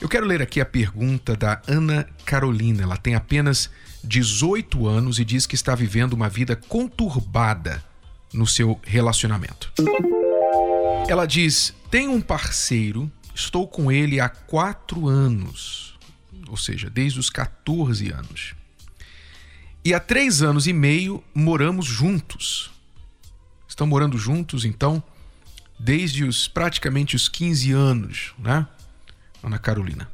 Eu quero ler aqui a pergunta da Ana Carolina. Ela tem apenas 18 anos e diz que está vivendo uma vida conturbada no seu relacionamento. Ela diz: Tenho um parceiro, estou com ele há quatro anos, ou seja, desde os 14 anos. E há três anos e meio moramos juntos. Estão morando juntos, então, desde os praticamente os 15 anos, né? Ana Carolina.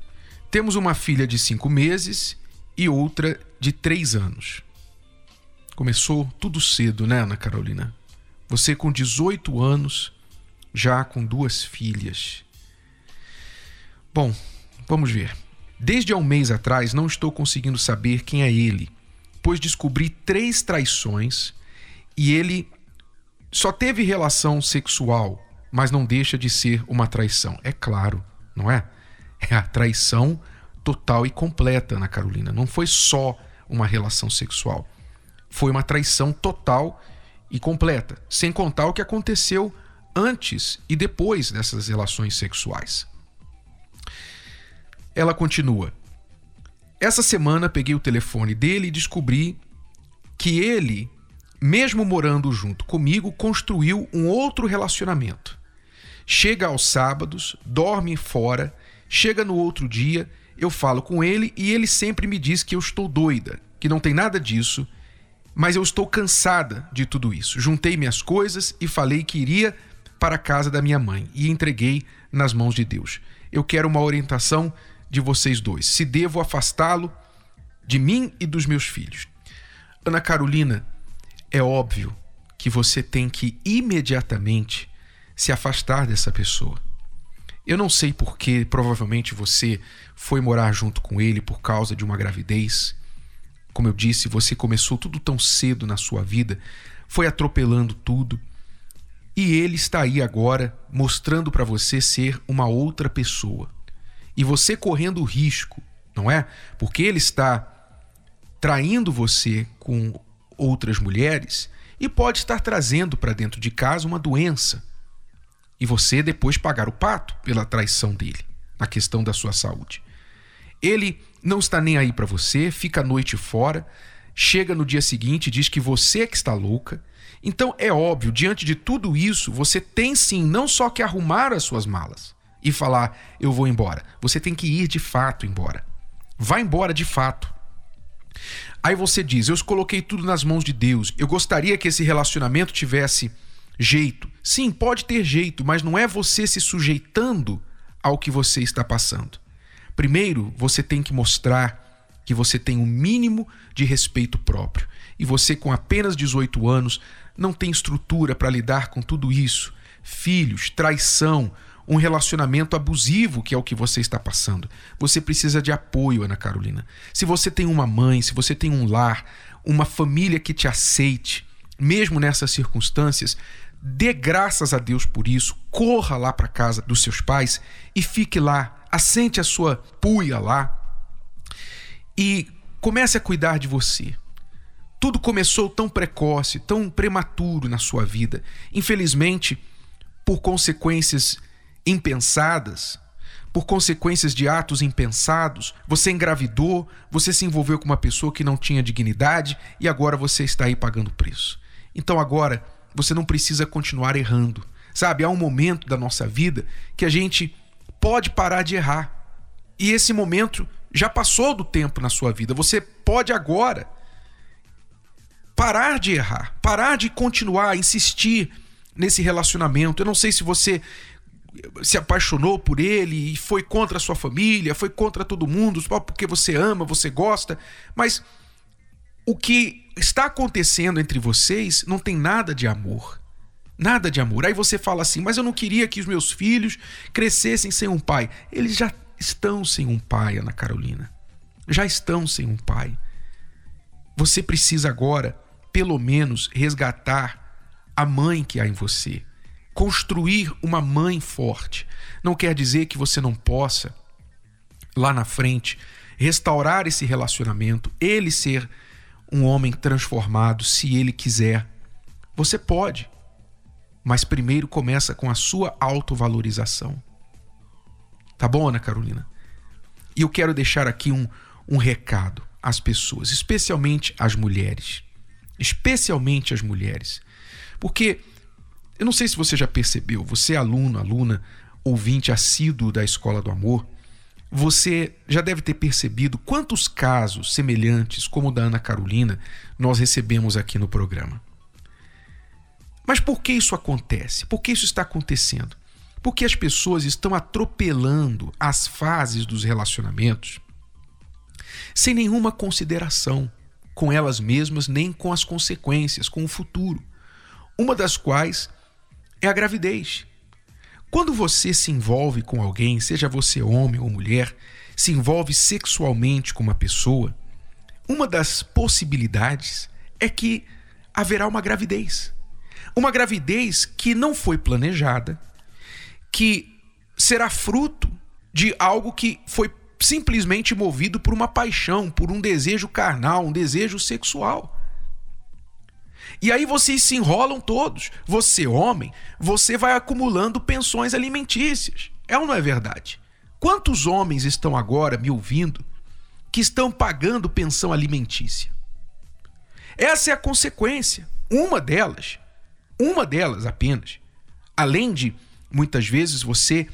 Temos uma filha de cinco meses e outra de três anos. Começou tudo cedo, né, Ana Carolina? Você com 18 anos, já com duas filhas. Bom, vamos ver. Desde há um mês atrás não estou conseguindo saber quem é ele, pois descobri três traições e ele só teve relação sexual, mas não deixa de ser uma traição. É claro, não é? É a traição total e completa na Carolina. Não foi só uma relação sexual. Foi uma traição total e completa, sem contar o que aconteceu antes e depois dessas relações sexuais. Ela continua: Essa semana peguei o telefone dele e descobri que ele, mesmo morando junto comigo, construiu um outro relacionamento. Chega aos sábados, dorme fora Chega no outro dia, eu falo com ele e ele sempre me diz que eu estou doida, que não tem nada disso, mas eu estou cansada de tudo isso. Juntei minhas coisas e falei que iria para a casa da minha mãe e entreguei nas mãos de Deus. Eu quero uma orientação de vocês dois. Se devo afastá-lo de mim e dos meus filhos. Ana Carolina, é óbvio que você tem que imediatamente se afastar dessa pessoa. Eu não sei porque, provavelmente você foi morar junto com ele por causa de uma gravidez. Como eu disse, você começou tudo tão cedo na sua vida, foi atropelando tudo. E ele está aí agora mostrando para você ser uma outra pessoa. E você correndo o risco, não é? Porque ele está traindo você com outras mulheres e pode estar trazendo para dentro de casa uma doença e você depois pagar o pato pela traição dele na questão da sua saúde. Ele não está nem aí para você, fica a noite fora, chega no dia seguinte e diz que você é que está louca. Então é óbvio, diante de tudo isso, você tem sim não só que arrumar as suas malas e falar eu vou embora, você tem que ir de fato embora. Vá embora de fato. Aí você diz: Eu coloquei tudo nas mãos de Deus. Eu gostaria que esse relacionamento tivesse jeito. Sim, pode ter jeito, mas não é você se sujeitando ao que você está passando. Primeiro, você tem que mostrar que você tem um mínimo de respeito próprio. E você, com apenas 18 anos, não tem estrutura para lidar com tudo isso. Filhos, traição, um relacionamento abusivo, que é o que você está passando. Você precisa de apoio, Ana Carolina. Se você tem uma mãe, se você tem um lar, uma família que te aceite, mesmo nessas circunstâncias, dê graças a Deus por isso, corra lá para casa dos seus pais e fique lá, assente a sua puia lá e comece a cuidar de você. Tudo começou tão precoce, tão prematuro na sua vida. Infelizmente, por consequências impensadas, por consequências de atos impensados, você engravidou, você se envolveu com uma pessoa que não tinha dignidade e agora você está aí pagando preço. Então agora você não precisa continuar errando. Sabe, há um momento da nossa vida que a gente pode parar de errar. E esse momento já passou do tempo na sua vida. Você pode agora parar de errar, parar de continuar, insistir nesse relacionamento. Eu não sei se você se apaixonou por ele e foi contra a sua família, foi contra todo mundo, só porque você ama, você gosta, mas o que está acontecendo entre vocês não tem nada de amor. Nada de amor. Aí você fala assim, mas eu não queria que os meus filhos crescessem sem um pai. Eles já estão sem um pai, Ana Carolina. já estão sem um pai. Você precisa agora, pelo menos, resgatar a mãe que há em você. Construir uma mãe forte. Não quer dizer que você não possa, lá na frente, restaurar esse relacionamento, ele ser um homem transformado, se ele quiser. Você pode, mas primeiro começa com a sua autovalorização. Tá bom, Ana Carolina? E eu quero deixar aqui um, um recado às pessoas, especialmente às mulheres. Especialmente às mulheres. Porque eu não sei se você já percebeu, você é aluno, aluna, ouvinte assíduo da Escola do Amor, você já deve ter percebido quantos casos semelhantes como o da Ana Carolina nós recebemos aqui no programa. Mas por que isso acontece? Por que isso está acontecendo? Porque as pessoas estão atropelando as fases dos relacionamentos sem nenhuma consideração com elas mesmas nem com as consequências, com o futuro. Uma das quais é a gravidez. Quando você se envolve com alguém, seja você homem ou mulher, se envolve sexualmente com uma pessoa, uma das possibilidades é que haverá uma gravidez. Uma gravidez que não foi planejada, que será fruto de algo que foi simplesmente movido por uma paixão, por um desejo carnal, um desejo sexual. E aí vocês se enrolam todos. Você, homem, você vai acumulando pensões alimentícias. É ou não é verdade? Quantos homens estão agora me ouvindo que estão pagando pensão alimentícia? Essa é a consequência. Uma delas, uma delas apenas. Além de muitas vezes você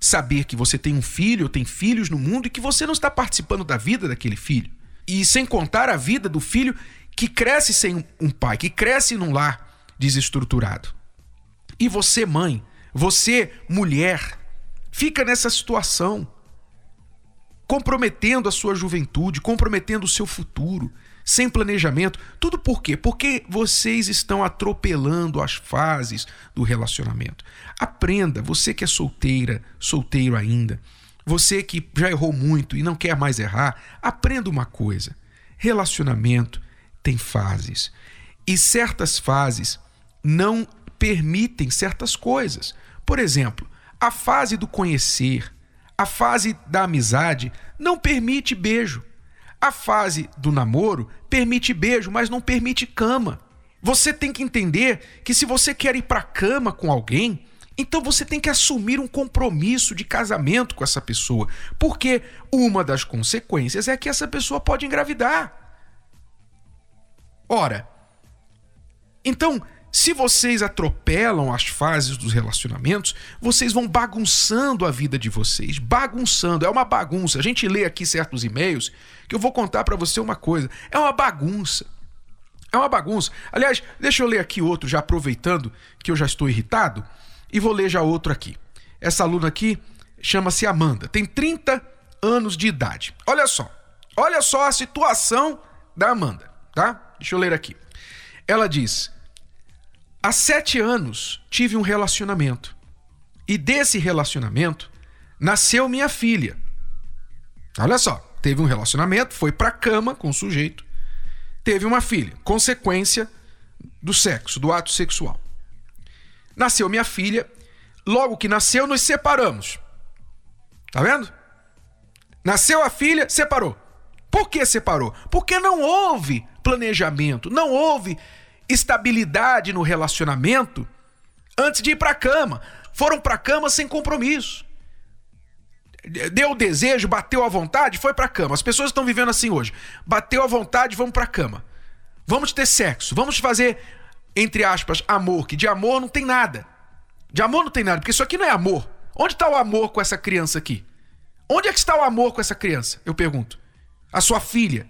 saber que você tem um filho ou tem filhos no mundo e que você não está participando da vida daquele filho. E sem contar a vida do filho que cresce sem um pai, que cresce num lar desestruturado. E você, mãe, você, mulher, fica nessa situação, comprometendo a sua juventude, comprometendo o seu futuro, sem planejamento. Tudo por quê? Porque vocês estão atropelando as fases do relacionamento. Aprenda, você que é solteira, solteiro ainda, você que já errou muito e não quer mais errar, aprenda uma coisa: relacionamento tem fases. E certas fases não permitem certas coisas. Por exemplo, a fase do conhecer, a fase da amizade não permite beijo. A fase do namoro permite beijo, mas não permite cama. Você tem que entender que se você quer ir para cama com alguém, então você tem que assumir um compromisso de casamento com essa pessoa, porque uma das consequências é que essa pessoa pode engravidar. Ora, então se vocês atropelam as fases dos relacionamentos, vocês vão bagunçando a vida de vocês. Bagunçando, é uma bagunça. A gente lê aqui certos e-mails que eu vou contar para você uma coisa. É uma bagunça. É uma bagunça. Aliás, deixa eu ler aqui outro, já aproveitando que eu já estou irritado, e vou ler já outro aqui. Essa aluna aqui chama-se Amanda, tem 30 anos de idade. Olha só. Olha só a situação da Amanda, tá? Deixa eu ler aqui. Ela diz: Há sete anos tive um relacionamento. E desse relacionamento nasceu minha filha. Olha só, teve um relacionamento, foi pra cama com o sujeito, teve uma filha, consequência do sexo, do ato sexual. Nasceu minha filha, logo que nasceu, nos separamos. Tá vendo? Nasceu a filha, separou. Por que separou? Porque não houve planejamento, não houve estabilidade no relacionamento antes de ir para a cama. Foram para a cama sem compromisso. Deu o desejo, bateu a vontade, foi para a cama. As pessoas estão vivendo assim hoje. Bateu a vontade, vamos para a cama. Vamos ter sexo, vamos fazer entre aspas amor, que de amor não tem nada. De amor não tem nada, porque isso aqui não é amor. Onde está o amor com essa criança aqui? Onde é que está o amor com essa criança? Eu pergunto. A sua filha.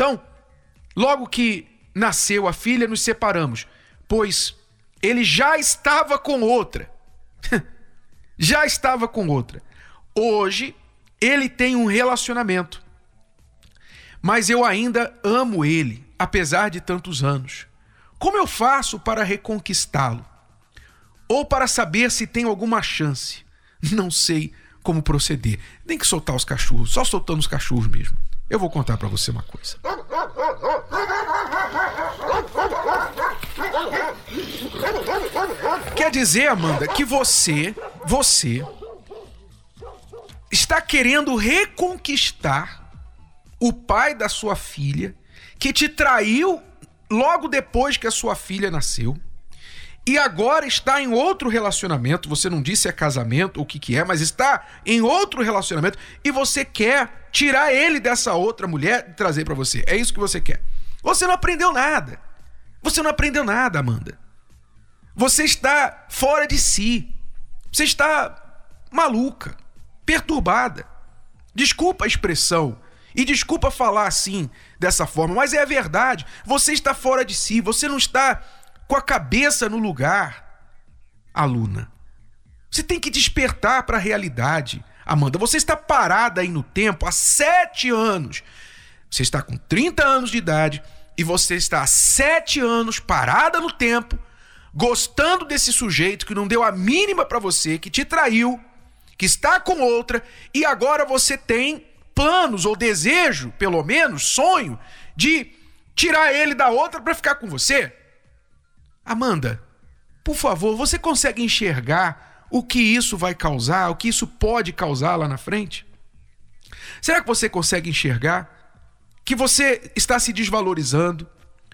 Então, Logo que nasceu a filha, nos separamos, pois ele já estava com outra. já estava com outra. Hoje, ele tem um relacionamento. Mas eu ainda amo ele, apesar de tantos anos. Como eu faço para reconquistá-lo? Ou para saber se tem alguma chance? Não sei como proceder. Nem que soltar os cachorros, só soltando os cachorros mesmo. Eu vou contar para você uma coisa. Quer dizer, Amanda, que você, você está querendo reconquistar o pai da sua filha que te traiu logo depois que a sua filha nasceu e agora está em outro relacionamento, você não disse é casamento ou o que, que é, mas está em outro relacionamento e você quer tirar ele dessa outra mulher e trazer para você. É isso que você quer. Você não aprendeu nada. Você não aprendeu nada, Amanda. Você está fora de si. Você está maluca, perturbada. Desculpa a expressão e desculpa falar assim, dessa forma, mas é a verdade. Você está fora de si, você não está com a cabeça no lugar, aluna. Você tem que despertar para a realidade. Amanda, você está parada aí no tempo há sete anos. Você está com 30 anos de idade e você está há sete anos parada no tempo, gostando desse sujeito que não deu a mínima para você, que te traiu, que está com outra e agora você tem planos ou desejo, pelo menos sonho, de tirar ele da outra para ficar com você. Amanda, por favor, você consegue enxergar o que isso vai causar, o que isso pode causar lá na frente? Será que você consegue enxergar que você está se desvalorizando?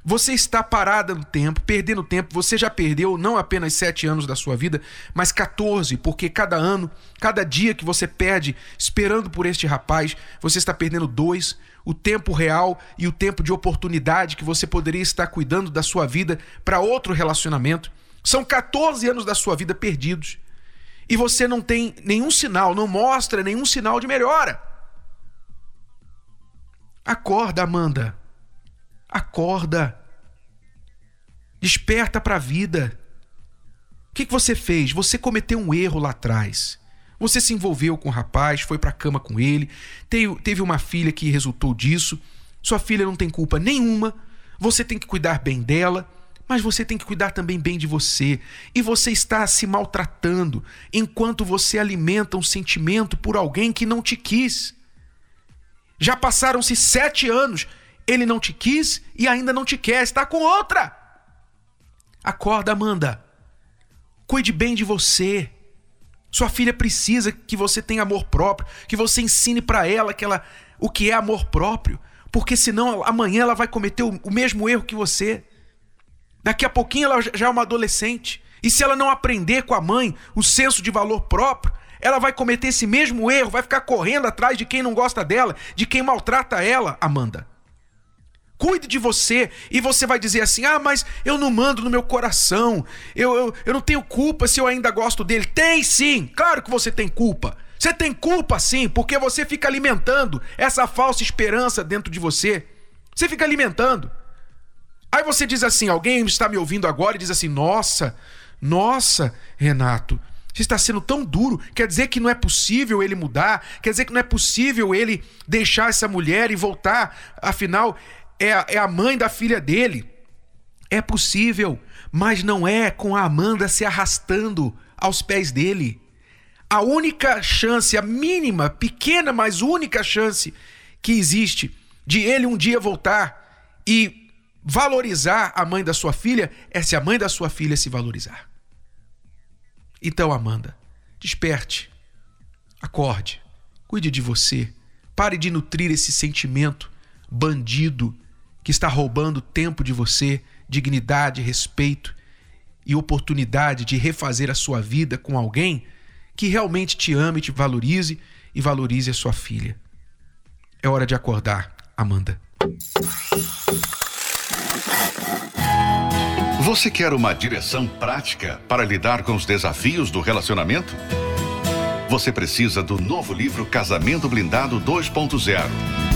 Você está parada no tempo, perdendo tempo. Você já perdeu não apenas sete anos da sua vida, mas 14, porque cada ano, cada dia que você perde esperando por este rapaz, você está perdendo dois o tempo real e o tempo de oportunidade que você poderia estar cuidando da sua vida para outro relacionamento. São 14 anos da sua vida perdidos. E você não tem nenhum sinal, não mostra nenhum sinal de melhora. Acorda, Amanda. Acorda. Desperta para a vida. O que, que você fez? Você cometeu um erro lá atrás. Você se envolveu com o rapaz, foi para a cama com ele, teve uma filha que resultou disso. Sua filha não tem culpa nenhuma. Você tem que cuidar bem dela, mas você tem que cuidar também bem de você. E você está se maltratando enquanto você alimenta um sentimento por alguém que não te quis. Já passaram-se sete anos, ele não te quis e ainda não te quer, está com outra. Acorda, Amanda. Cuide bem de você. Sua filha precisa que você tenha amor próprio, que você ensine para ela que ela o que é amor próprio, porque senão amanhã ela vai cometer o, o mesmo erro que você. Daqui a pouquinho ela já é uma adolescente. E se ela não aprender com a mãe o senso de valor próprio, ela vai cometer esse mesmo erro, vai ficar correndo atrás de quem não gosta dela, de quem maltrata ela, Amanda. Cuide de você e você vai dizer assim: ah, mas eu não mando no meu coração, eu, eu, eu não tenho culpa se eu ainda gosto dele. Tem sim, claro que você tem culpa. Você tem culpa sim, porque você fica alimentando essa falsa esperança dentro de você. Você fica alimentando. Aí você diz assim: alguém está me ouvindo agora e diz assim: nossa, nossa, Renato. Você está sendo tão duro, quer dizer que não é possível ele mudar, quer dizer que não é possível ele deixar essa mulher e voltar, afinal, é a, é a mãe da filha dele. É possível, mas não é com a Amanda se arrastando aos pés dele. A única chance, a mínima, pequena, mas única chance que existe de ele um dia voltar e valorizar a mãe da sua filha é se a mãe da sua filha se valorizar. Então, Amanda, desperte, acorde, cuide de você, pare de nutrir esse sentimento bandido que está roubando tempo de você, dignidade, respeito e oportunidade de refazer a sua vida com alguém que realmente te ame, te valorize e valorize a sua filha. É hora de acordar, Amanda. Você quer uma direção prática para lidar com os desafios do relacionamento? Você precisa do novo livro Casamento Blindado 2.0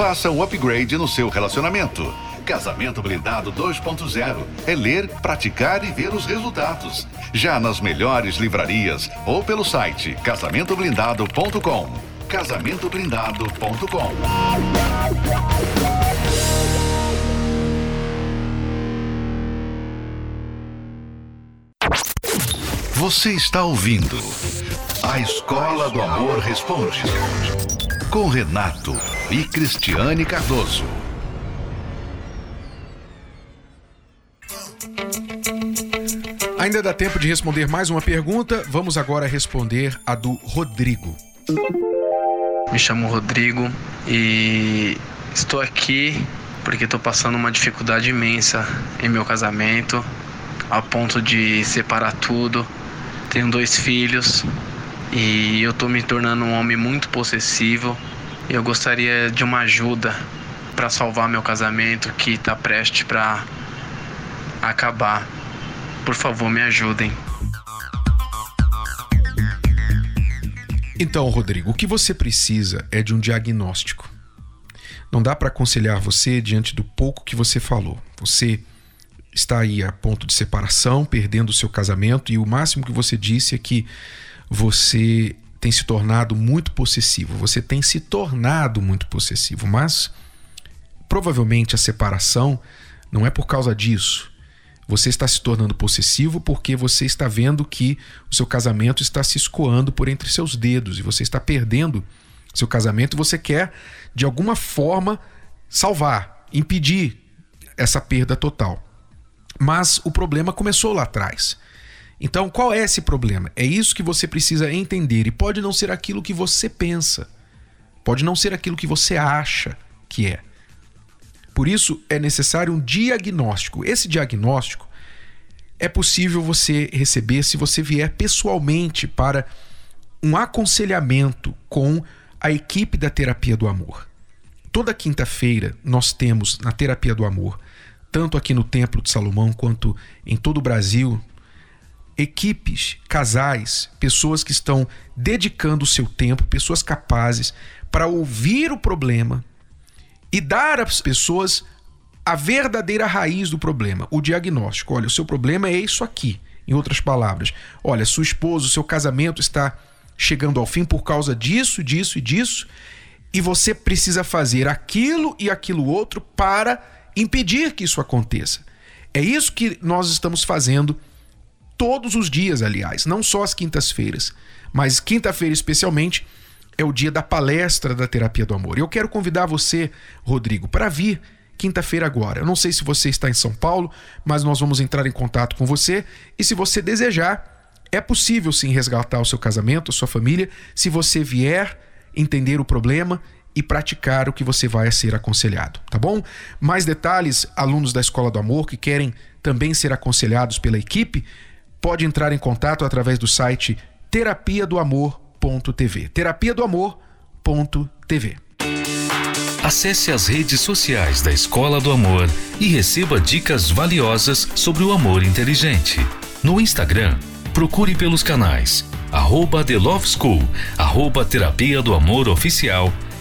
Faça um upgrade no seu relacionamento. Casamento Blindado 2.0 é ler, praticar e ver os resultados. Já nas melhores livrarias ou pelo site casamentoblindado.com. Casamentoblindado.com. Você está ouvindo A Escola do Amor Responde com Renato e Cristiane Cardoso. Ainda dá tempo de responder mais uma pergunta. Vamos agora responder a do Rodrigo. Me chamo Rodrigo e estou aqui porque estou passando uma dificuldade imensa em meu casamento, a ponto de separar tudo. Tenho dois filhos e eu estou me tornando um homem muito possessivo. Eu gostaria de uma ajuda para salvar meu casamento que está prestes para acabar. Por favor, me ajudem. Então, Rodrigo, o que você precisa é de um diagnóstico. Não dá para aconselhar você diante do pouco que você falou. Você está aí a ponto de separação, perdendo o seu casamento, e o máximo que você disse é que você tem se tornado muito possessivo. Você tem se tornado muito possessivo, mas provavelmente a separação não é por causa disso. Você está se tornando possessivo porque você está vendo que o seu casamento está se escoando por entre seus dedos e você está perdendo seu casamento e você quer, de alguma forma, salvar, impedir essa perda total. Mas o problema começou lá atrás. Então, qual é esse problema? É isso que você precisa entender e pode não ser aquilo que você pensa. Pode não ser aquilo que você acha que é. Por isso é necessário um diagnóstico. Esse diagnóstico é possível você receber se você vier pessoalmente para um aconselhamento com a equipe da Terapia do Amor. Toda quinta-feira nós temos na Terapia do Amor, tanto aqui no Templo de Salomão quanto em todo o Brasil, equipes, casais, pessoas que estão dedicando o seu tempo, pessoas capazes para ouvir o problema, e dar às pessoas a verdadeira raiz do problema, o diagnóstico. Olha, o seu problema é isso aqui. Em outras palavras, olha, sua esposa, o seu casamento está chegando ao fim por causa disso, disso e disso, e você precisa fazer aquilo e aquilo outro para impedir que isso aconteça. É isso que nós estamos fazendo todos os dias, aliás, não só as quintas-feiras, mas quinta-feira especialmente é o dia da palestra da terapia do amor. Eu quero convidar você, Rodrigo, para vir quinta-feira agora. Eu não sei se você está em São Paulo, mas nós vamos entrar em contato com você e se você desejar, é possível sim resgatar o seu casamento, a sua família, se você vier entender o problema e praticar o que você vai ser aconselhado, tá bom? Mais detalhes, alunos da Escola do Amor que querem também ser aconselhados pela equipe, pode entrar em contato através do site terapia do amor amor.tv. Terapia do Amor.tv. Acesse as redes sociais da Escola do Amor e receba dicas valiosas sobre o amor inteligente. No Instagram, procure pelos canais arroba The Love School, arroba Terapia do Amor Oficial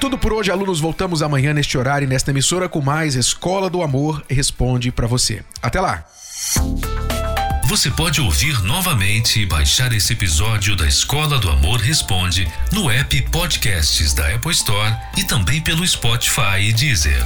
Tudo por hoje, alunos. Voltamos amanhã neste horário e nesta emissora com mais Escola do Amor Responde para você. Até lá. Você pode ouvir novamente e baixar esse episódio da Escola do Amor Responde no app Podcasts da Apple Store e também pelo Spotify e Deezer.